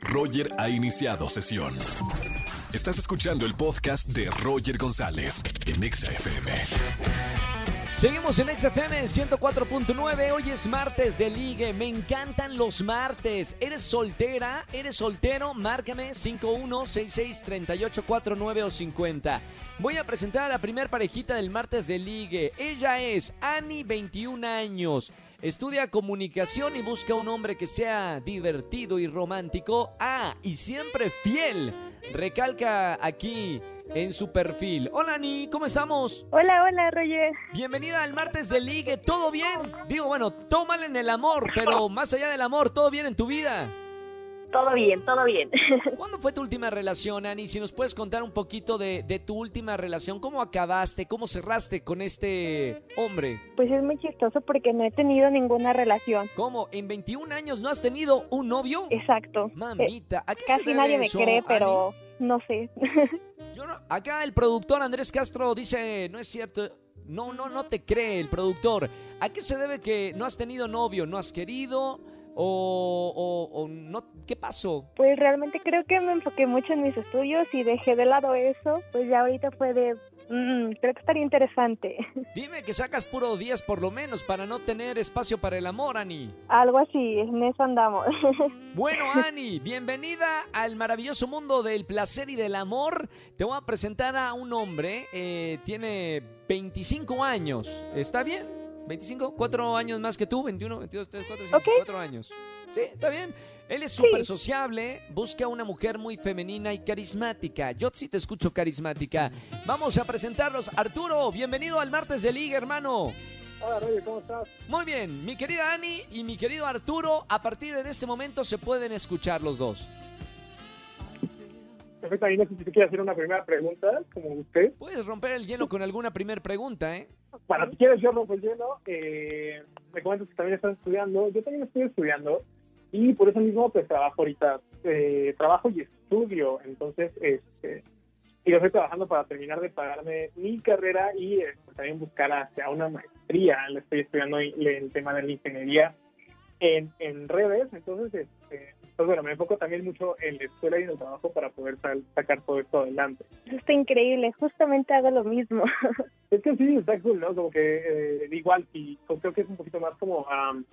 Roger ha iniciado sesión. Estás escuchando el podcast de Roger González en Exa FM. Seguimos en XFM 104.9. Hoy es martes de ligue. Me encantan los martes. ¿Eres soltera? ¿Eres soltero? Márcame 51663849 o 50. Voy a presentar a la primer parejita del martes de ligue. Ella es Ani, 21 años. Estudia comunicación y busca un hombre que sea divertido y romántico. Ah, y siempre fiel. Recalca aquí en su perfil. Hola, Ani, ¿cómo estamos? Hola, hola, Roger. Bienvenida al martes de ligue. ¿Todo bien? Digo, bueno, mal en el amor, pero más allá del amor, ¿todo bien en tu vida? Todo bien, todo bien. ¿Cuándo fue tu última relación, Ani? Si nos puedes contar un poquito de, de, tu última relación, ¿cómo acabaste? ¿Cómo cerraste con este hombre? Pues es muy chistoso porque no he tenido ninguna relación. ¿Cómo? ¿En 21 años no has tenido un novio? Exacto. Mamita, ¿a qué Casi se nadie me cree, Ani? pero no sé. Yo no- acá el productor Andrés Castro dice, no es cierto. No, no, no te cree el productor. ¿A qué se debe que no has tenido novio? ¿No has querido? ¿O, o- o no? ¿Qué pasó? Pues realmente creo que me enfoqué mucho en mis estudios y dejé de lado eso. Pues ya ahorita fue de... mm, creo que estaría interesante. Dime que sacas puro 10 por lo menos para no tener espacio para el amor, Ani. Algo así, en eso andamos. Bueno, Ani, bienvenida al maravilloso mundo del placer y del amor. Te voy a presentar a un hombre, eh, tiene 25 años. ¿Está bien? ¿25? ¿Cuatro años más que tú? ¿21, 22, 3, 4, 5, Ok. 4 años. Sí, está bien. Él es súper sociable, busca una mujer muy femenina y carismática. Yo sí te escucho carismática. Vamos a presentarlos. Arturo, bienvenido al martes de Liga, hermano. Hola, Roger, ¿cómo estás? Muy bien, mi querida Ani y mi querido Arturo, a partir de este momento se pueden escuchar los dos. Perfecto, sé si te quiere hacer una primera pregunta, como usted. Puedes romper el hielo con alguna primer pregunta, ¿eh? Para si quieres, yo rompo el hielo. Eh, me comentas que también estás estudiando. Yo también estoy estudiando y por eso mismo, pues trabajo ahorita. Eh, trabajo y estudio. Entonces, este, y yo estoy trabajando para terminar de pagarme mi carrera y eh, pues, también buscar hacia una maestría. Le estoy estudiando el, el tema de la ingeniería en, en redes. Entonces, este, pues bueno, me enfoco también mucho en la escuela y en el trabajo para poder sal- sacar todo esto adelante. Eso está increíble, justamente hago lo mismo. Es que sí, está cool, ¿no? Como que eh, igual, y creo que es un poquito más como, am,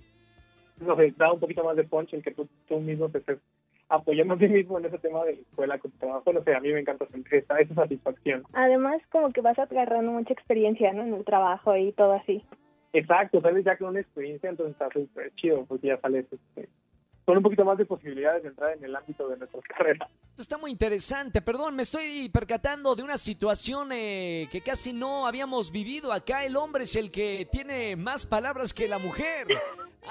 no sé, da un poquito más de punch en que tú, tú mismo te estés apoyando a ti mismo en ese tema de la escuela con tu trabajo. No sé, a mí me encanta esa, esa satisfacción. Además, como que vas agarrando mucha experiencia, ¿no? En el trabajo y todo así. Exacto, sales ya con una experiencia, entonces está súper chido, porque ya sales este, con un poquito más de posibilidades de entrar en el ámbito de nuestras carreras. Esto está muy interesante. Perdón, me estoy percatando de una situación eh, que casi no habíamos vivido. Acá el hombre es el que tiene más palabras que la mujer.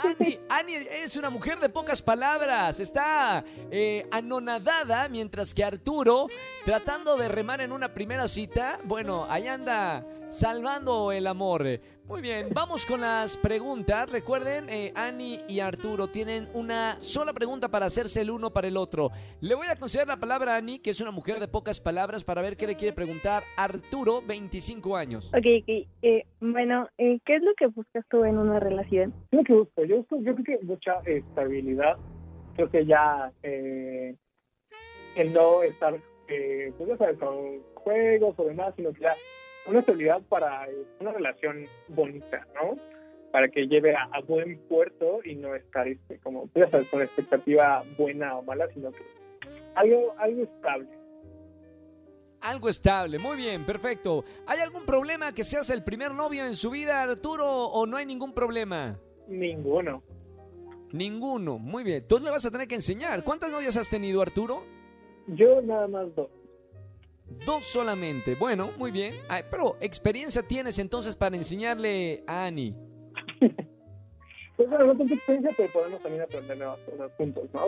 Ani, Ani es una mujer de pocas palabras. Está eh, anonadada, mientras que Arturo, tratando de remar en una primera cita, bueno, ahí anda salvando el amor. Muy bien, vamos con las preguntas. Recuerden, eh, Ani y Arturo tienen una sola pregunta para hacerse el uno para el otro. Le voy a conceder la palabra a Ani, que es una mujer de pocas palabras, para ver qué le quiere preguntar Arturo, 25 años. Ok, ok. Eh, bueno, eh, ¿qué es lo que buscas tú en una relación? Es lo que busco. Yo, busco- yo creo que mucha estabilidad. Creo que ya eh, el no estar, eh, pues ya sabes, con juegos o demás, sino que ya una estabilidad para eh, una relación bonita, ¿no? Para que lleve a, a buen puerto y no estar, este, como, ya sabes, con expectativa buena o mala, sino que algo, algo estable. Algo estable, muy bien, perfecto. ¿Hay algún problema que seas el primer novio en su vida, Arturo, o no hay ningún problema? Ninguno. Ninguno, muy bien. Tú le vas a tener que enseñar. ¿Cuántas novias has tenido, Arturo? Yo nada más dos. Dos solamente. Bueno, muy bien. Ay, pero experiencia tienes entonces para enseñarle a Ani. Pues bueno, no tengo experiencia, pero podemos también aprender nuevas cosas juntos, ¿no?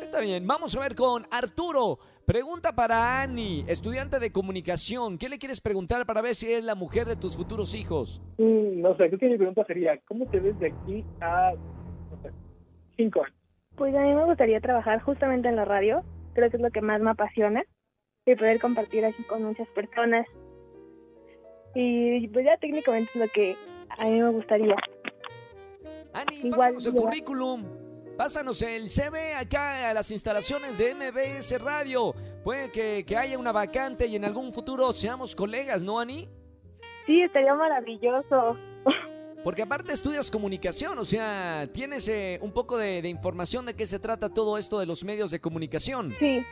Está bien, vamos a ver con Arturo. Pregunta para Ani, estudiante de comunicación. ¿Qué le quieres preguntar para ver si es la mujer de tus futuros hijos? Mm, No sé, creo que mi pregunta sería, ¿cómo te ves de aquí a, no sé, cinco años? Pues a mí me gustaría trabajar justamente en la radio. Creo que es lo que más me apasiona. Y poder compartir así con muchas personas. Y pues ya técnicamente es lo que a mí me gustaría. Ani, Igual pásanos el currículum. Pásanos el CV acá a las instalaciones de MBS Radio. Puede que, que haya una vacante y en algún futuro seamos colegas, ¿no, Ani? Sí, estaría maravilloso. Porque aparte estudias comunicación, o sea, tienes eh, un poco de, de información de qué se trata todo esto de los medios de comunicación. Sí.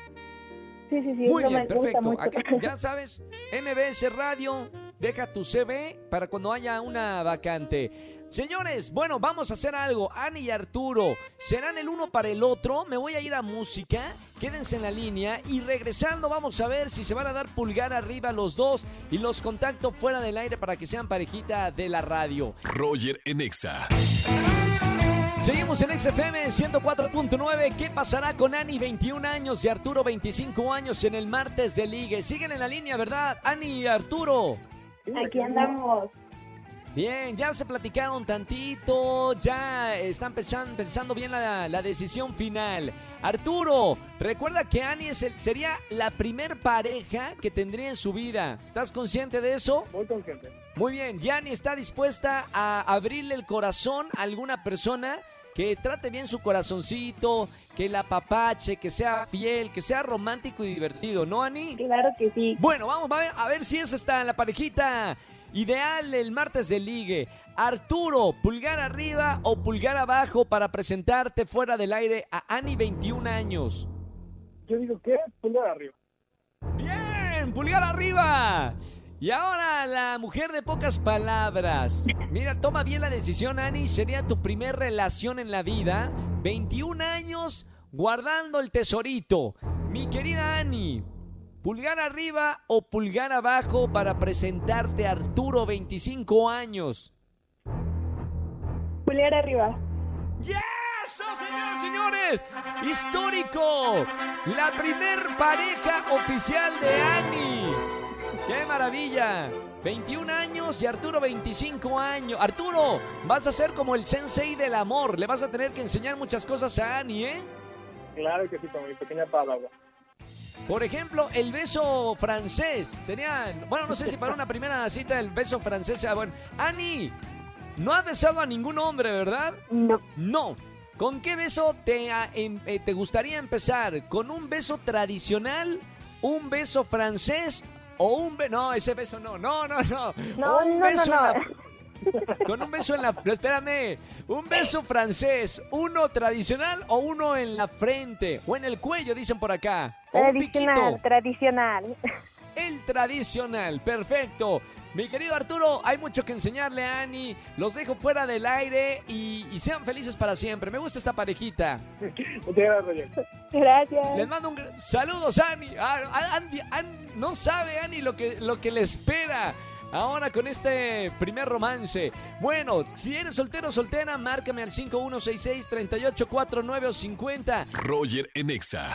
Sí, sí, sí. Muy bien, perfecto. Acá, ya sabes, MBS Radio, deja tu CV para cuando haya una vacante. Señores, bueno, vamos a hacer algo. Ani y Arturo serán el uno para el otro. Me voy a ir a música. Quédense en la línea y regresando vamos a ver si se van a dar pulgar arriba los dos y los contacto fuera del aire para que sean parejita de la radio. Roger en Exa. Seguimos en XFM 104.9. ¿Qué pasará con Ani, 21 años, y Arturo, 25 años, en el martes de ligue? Siguen en la línea, ¿verdad? Ani y Arturo. Aquí andamos. Bien, ya se platicaron tantito, ya están pensando, pensando bien la, la decisión final. Arturo, recuerda que Ani es el- sería la primer pareja que tendría en su vida. ¿Estás consciente de eso? Muy consciente. Muy bien, Yani está dispuesta a abrirle el corazón a alguna persona que trate bien su corazoncito, que la papache, que sea fiel, que sea romántico y divertido, ¿no, Ani? Claro que sí. Bueno, vamos a ver, a ver si es esta la parejita ideal el martes de ligue. Arturo, pulgar arriba o pulgar abajo para presentarte fuera del aire a Ani 21 años. Yo digo que pulgar arriba. Bien, pulgar arriba. Y ahora la mujer de pocas palabras. Mira, toma bien la decisión, Ani. Sería tu primer relación en la vida. 21 años guardando el tesorito. Mi querida Ani, pulgar arriba o pulgar abajo para presentarte a Arturo, 25 años. Pulgar arriba. ¡Eso, señores, señores! ¡Histórico! La primer pareja oficial de Ani. ¡Qué maravilla! 21 años y Arturo 25 años. Arturo, vas a ser como el sensei del amor. Le vas a tener que enseñar muchas cosas a Ani, ¿eh? Claro que sí, con mi pequeña palabra. Por ejemplo, el beso francés. Sería, bueno, no sé si para una primera cita el beso francés sea bueno. Ani, no has besado a ningún hombre, ¿verdad? No. No. ¿Con qué beso te, ah, em- eh, te gustaría empezar? ¿Con un beso tradicional? ¿Un beso francés? ¿O un beso? No, ese beso no. No, no, no. No, un no, beso no, en no. la- Con un beso en la... no, espérame. Un beso francés. ¿Uno tradicional o uno en la frente? O en el cuello, dicen por acá. O un Tradicional, tradicional. El tradicional, perfecto. Mi querido Arturo, hay mucho que enseñarle a Ani. Los dejo fuera del aire y, y sean felices para siempre. Me gusta esta parejita. Muchas gracias, Roger. Gracias. Les mando un saludos, Ani. Ah, Andy, An- no sabe Ani lo que, lo que le espera. Ahora con este primer romance. Bueno, si eres soltero o soltera, márcame al 5166-3849 o 50. Roger en Exa.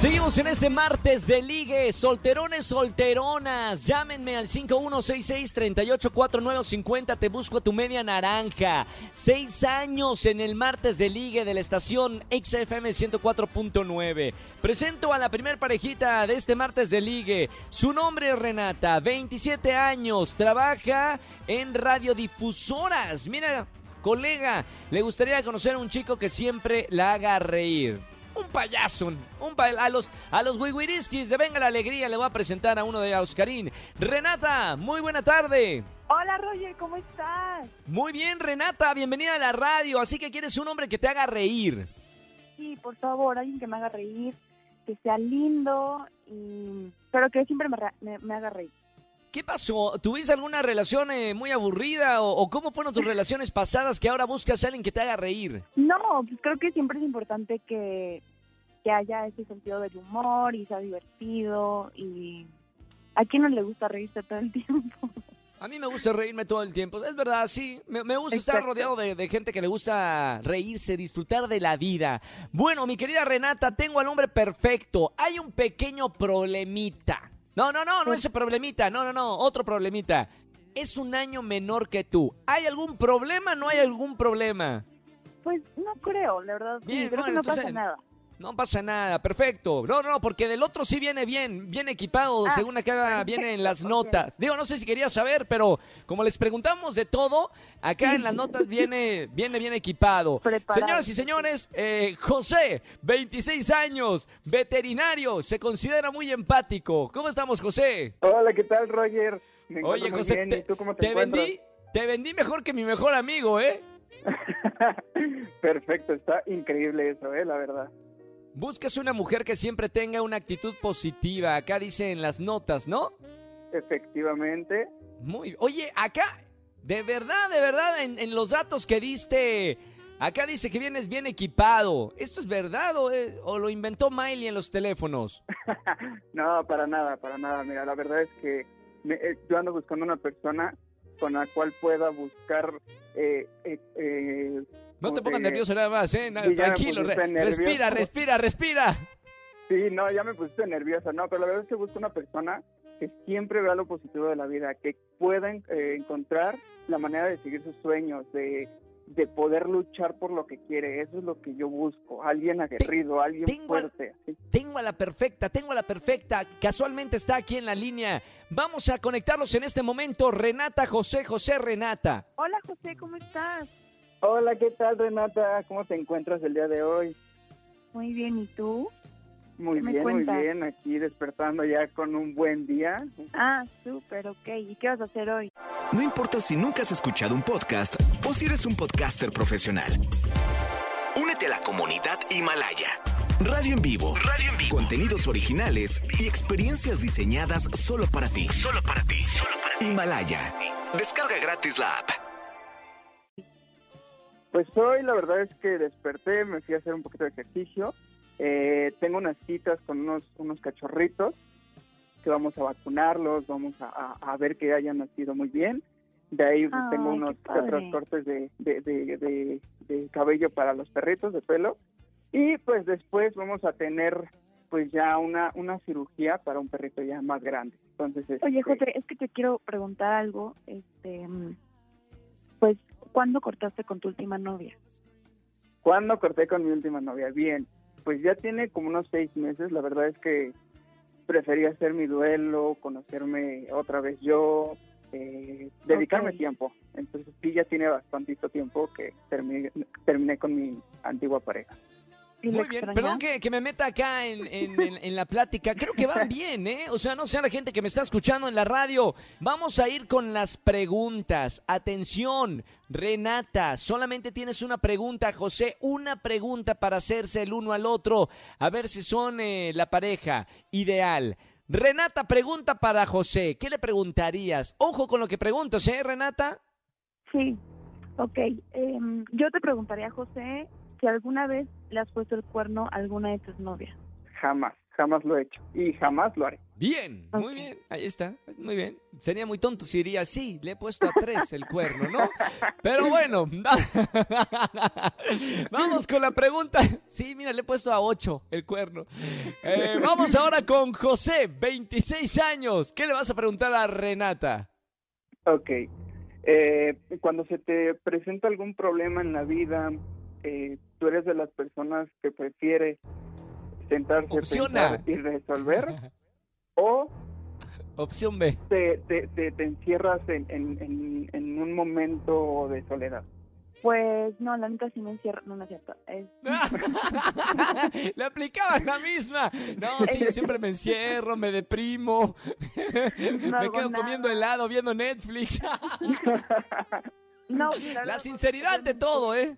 Seguimos en este martes de ligue, solterones, solteronas, llámenme al 5166-384950, te busco a tu media naranja. Seis años en el martes de ligue de la estación XFM 104.9. Presento a la primer parejita de este martes de ligue. Su nombre es Renata, 27 años, trabaja en radiodifusoras. Mira, colega, le gustaría conocer a un chico que siempre la haga reír un payaso, un pa- a los a los de Venga la Alegría le voy a presentar a uno de Oscarín. Renata, muy buena tarde. Hola, Roger, ¿cómo estás? Muy bien, Renata, bienvenida a la radio. Así que quieres un hombre que te haga reír. Sí, por favor, alguien que me haga reír, que sea lindo, y... pero que siempre me, ra- me, me haga reír. ¿Qué pasó? ¿Tuviste alguna relación eh, muy aburrida o, o cómo fueron tus relaciones pasadas que ahora buscas a alguien que te haga reír? No, pues creo que siempre es importante que, que haya ese sentido del humor y sea divertido y a quién no le gusta reírse todo el tiempo. A mí me gusta reírme todo el tiempo. Es verdad, sí. Me, me gusta estar rodeado de, de gente que le gusta reírse, disfrutar de la vida. Bueno, mi querida Renata, tengo al hombre perfecto. Hay un pequeño problemita. No, no, no, no ese problemita. No, no, no, otro problemita. Es un año menor que tú. ¿Hay algún problema? ¿No hay algún problema? Pues no creo, la verdad. sí, creo bueno, que no pasa entonces- nada. No pasa nada, perfecto. No, no, porque del otro sí viene bien, bien equipado, Ah, según acá viene en las notas. Digo, no sé si quería saber, pero como les preguntamos de todo, acá en las notas viene, viene bien equipado. Preparado. Señoras y señores, eh, José, 26 años, veterinario, se considera muy empático. ¿Cómo estamos, José? Hola, ¿qué tal, Roger? Me Oye, José, bien. te, ¿Y tú cómo te, te vendí, te vendí mejor que mi mejor amigo, ¿eh? Perfecto, está increíble eso, ¿eh? La verdad. Buscas una mujer que siempre tenga una actitud positiva. Acá dice en las notas, ¿no? Efectivamente. Muy. Oye, acá, de verdad, de verdad, en, en los datos que diste, acá dice que vienes bien equipado. ¿Esto es verdad o, es- o lo inventó Miley en los teléfonos? No, para nada, para nada. Mira, la verdad es que me- eh, yo ando buscando una persona con la cual pueda buscar... Eh, eh, eh, No te pongas que- nervioso nada más, ¿eh? Sí, Tranquilo, re- respira, nervioso. respira, respira. Sí, no, ya me pusiste nerviosa, no, pero la verdad es que busco una persona que siempre vea lo positivo de la vida, que pueda eh, encontrar la manera de seguir sus sueños, de, de poder luchar por lo que quiere. Eso es lo que yo busco, alguien aguerrido, alguien tengo fuerte. Tengo a la perfecta, tengo a la perfecta. Casualmente está aquí en la línea. Vamos a conectarlos en este momento. Renata, José, José, Renata. Hola José, ¿cómo estás? Hola, ¿qué tal Renata? ¿Cómo te encuentras el día de hoy? Muy bien, ¿y tú? Muy ¿Qué me bien, muy bien, aquí despertando ya con un buen día. Ah, súper, ok. ¿Y qué vas a hacer hoy? No importa si nunca has escuchado un podcast o si eres un podcaster profesional. Únete a la comunidad Himalaya. Radio en vivo. Radio en vivo. Contenidos originales y experiencias diseñadas solo para ti. Solo para ti. Himalaya. Descarga gratis la app. Pues hoy la verdad es que desperté, me fui a hacer un poquito de ejercicio. Eh, tengo unas citas con unos, unos cachorritos que vamos a vacunarlos, vamos a, a- a ver que hayan nacido muy bien. De ahí pues, Ay, tengo unos otros cortes de, de, de- de- de cabello para los perritos, de pelo. Y pues después vamos a tener pues ya una, una cirugía para un perrito ya más grande. Entonces, Oye, este, José, es que te quiero preguntar algo. Este, mm, pues, ¿cuándo cortaste con tu última novia? ¿Cuándo corté con mi última novia? Bien, pues ya tiene como unos seis meses. La verdad es que preferí hacer mi duelo, conocerme otra vez yo, eh, dedicarme tiempo. Entonces sí, ya tiene bastantito tiempo que terminé, terminé con mi antigua pareja. ¿Y la Muy bien, perdón que, que me meta acá en, en- en- en la plática. Creo que van bien, ¿eh? O sea, no sea la gente que me está escuchando en la radio. Vamos a ir con las preguntas. Atención, Renata, solamente tienes una pregunta, José, una pregunta para hacerse el uno al otro. A ver si son eh, la pareja ideal. Renata, pregunta para José. ¿Qué le preguntarías? Ojo con lo que preguntas, ¿eh, Renata? Sí, ok. Em, yo te preguntaría, José, si alguna vez le has puesto el cuerno a alguna de tus novias. Jamás, jamás lo he hecho y jamás lo haré. Bien, muy bien, ahí está, muy bien. Sería muy tonto si diría, sí, le he puesto a tres el cuerno, ¿no? Pero bueno, vamos con la pregunta. Sí, mira, le he puesto a ocho el cuerno. Eh, vamos ahora con José, 26 años. ¿Qué le vas a preguntar a Renata? Ok. Eh, cuando se te presenta algún problema en la vida, eh, tú eres de las personas que prefiere sentarse, Opciona. pensar y resolver, o Opción B. te, te, te, te encierras en, en, en, en un momento de soledad. Pues no, la neta sí me encierro. No, no es cierto. Es- Le aplicaba la misma. No, sí, yo siempre me encierro, me deprimo, me hago quedo nada. comiendo helado, viendo Netflix. No, mira, La sinceridad ante todo, ¿eh?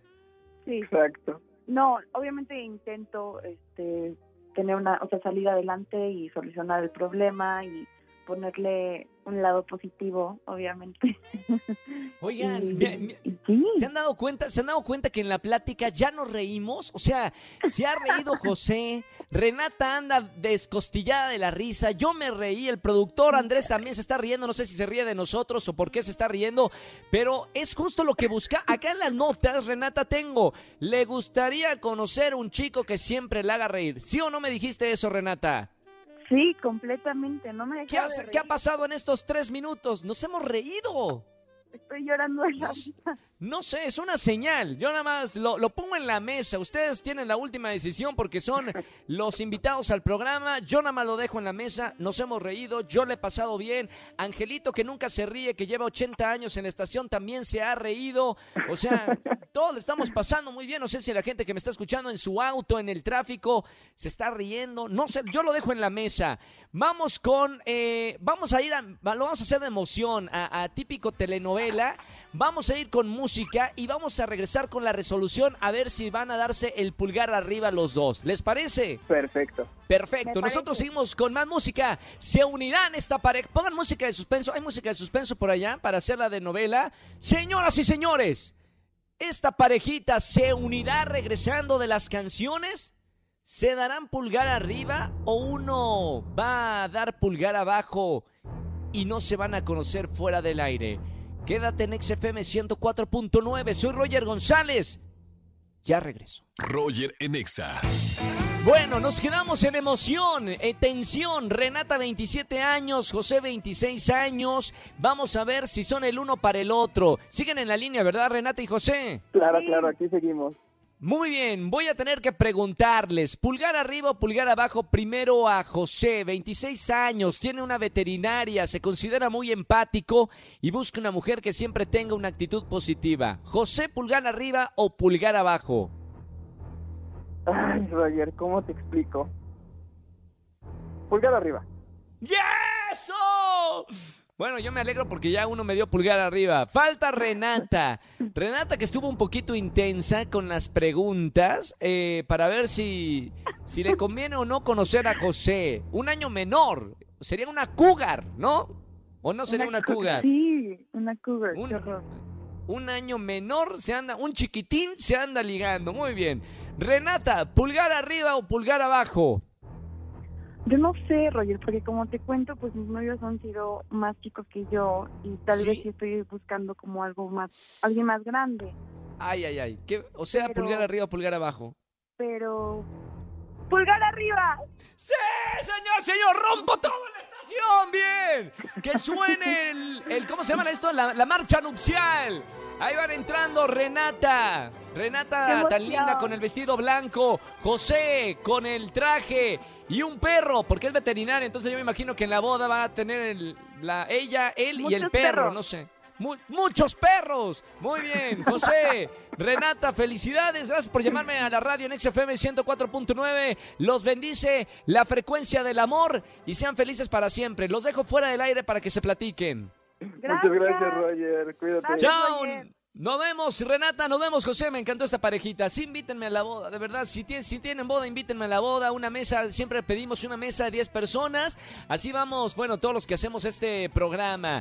Sí. Exacto. No, obviamente intento este tener una, o sea, salir adelante y solucionar el problema y ponerle un lado positivo, obviamente. Oigan, Y- sí. ¿Se han dado cuenta? ¿Se han dado cuenta que en la plática ya nos reímos? O sea, se ha reído José, Renata anda descostillada de la risa, yo me reí, el productor Andrés también se está riendo, no sé si se ríe de nosotros o por qué se está riendo, pero es justo lo que busca. Acá en las notas, Renata, tengo, le gustaría conocer un chico que siempre le haga reír. ¿Sí o no me dijiste eso, Renata? Sí, completamente. No me ¿Qué, dejaba has- de qué ha pasado en estos tres minutos? Nos hemos reído. Estoy llorando de la. No sé, es una señal. Yo nada más lo, lo pongo en la mesa. Ustedes tienen la última decisión porque son los invitados al programa. Yo nada más lo dejo en la mesa. Nos hemos reído. Yo le he pasado bien. Angelito, que nunca se ríe, que lleva 80 años en la estación, también se ha reído. O sea, todos le estamos pasando muy bien. No sé si la gente que me está escuchando en su auto, en el tráfico, se está riendo. No sé, yo lo dejo en la mesa. Vamos con, eh, vamos a ir, a, lo vamos a hacer de emoción, a, a típico telenovela. Vamos a ir con música y vamos a regresar con la resolución a ver si van a darse el pulgar arriba los dos. ¿Les parece? Perfecto. Perfecto. Me Nosotros parece. seguimos con más música. Se unirán esta pareja. Pongan música de suspenso. ¿Hay música de suspenso por allá para hacerla de novela? Señoras y señores, esta parejita se unirá regresando de las canciones. ¿Se darán pulgar arriba o uno va a dar pulgar abajo y no se van a conocer fuera del aire? Quédate en XFM 104.9. Soy Roger González. Ya regreso. Roger en Exa. Bueno, nos quedamos en emoción, en tensión. Renata, 27 años, José, 26 años. Vamos a ver si son el uno para el otro. Siguen en la línea, ¿verdad, Renata y José? Claro, Sí. claro, aquí seguimos. Muy bien, voy a tener que preguntarles, pulgar arriba o pulgar abajo, primero a José, 26 años, tiene una veterinaria, se considera muy empático y busca una mujer que siempre tenga una actitud positiva. José, pulgar arriba o pulgar abajo. Ay, Roger, ¿cómo te explico? Pulgar arriba. ¡Yeso! Bueno, yo me alegro porque ya uno me dio pulgar arriba. Falta Renata. Renata que estuvo un poquito intensa con las preguntas eh, para ver si, si le conviene o no conocer a José. Un año menor. Sería una cougar, ¿no? ¿O no sería una, cu- cougar? Sí, una cougar. Un-. Un año menor se anda, un chiquitín se anda ligando. Muy bien. Renata, pulgar arriba o pulgar abajo. Yo no sé, Roger, porque como te cuento, pues mis novios han sido más chicos que yo y tal ¿Sí? vez estoy buscando como algo más, alguien más grande. Ay, ay, ay. ¿Qué- o sea, Pero- pulgar arriba o pulgar abajo. Pero... ¡Pulgar arriba! ¡Sí, señor, señor! ¡Rompo toda ¡Bien! Que suene el, el- ¿cómo se llama esto? La, la marcha nupcial. Ahí van entrando Renata. Renata ¡Qué tan linda con el vestido blanco. José con el traje. Y un perro, porque es veterinaria. Entonces yo me imagino que en la boda van a tener el- la, ella, él y el perro. perros. No sé. Mu- muchos perros. Muy bien, José. Renata, felicidades. Gracias por llamarme a la radio en XFM 104.9. Los bendice la frecuencia del amor y sean felices para siempre. Los dejo fuera del aire para que se platiquen. Gracias. Muchas gracias, Roger. Cuídate. Gracias. Chao. Roger. Nos vemos, Renata, nos vemos, José. Me encantó esta parejita. Sí, invítenme a la boda, de verdad. Si, tie- si tienen boda, invítenme a la boda. Una mesa, siempre pedimos una mesa de 10 personas. Así vamos, bueno, todos los que hacemos este programa.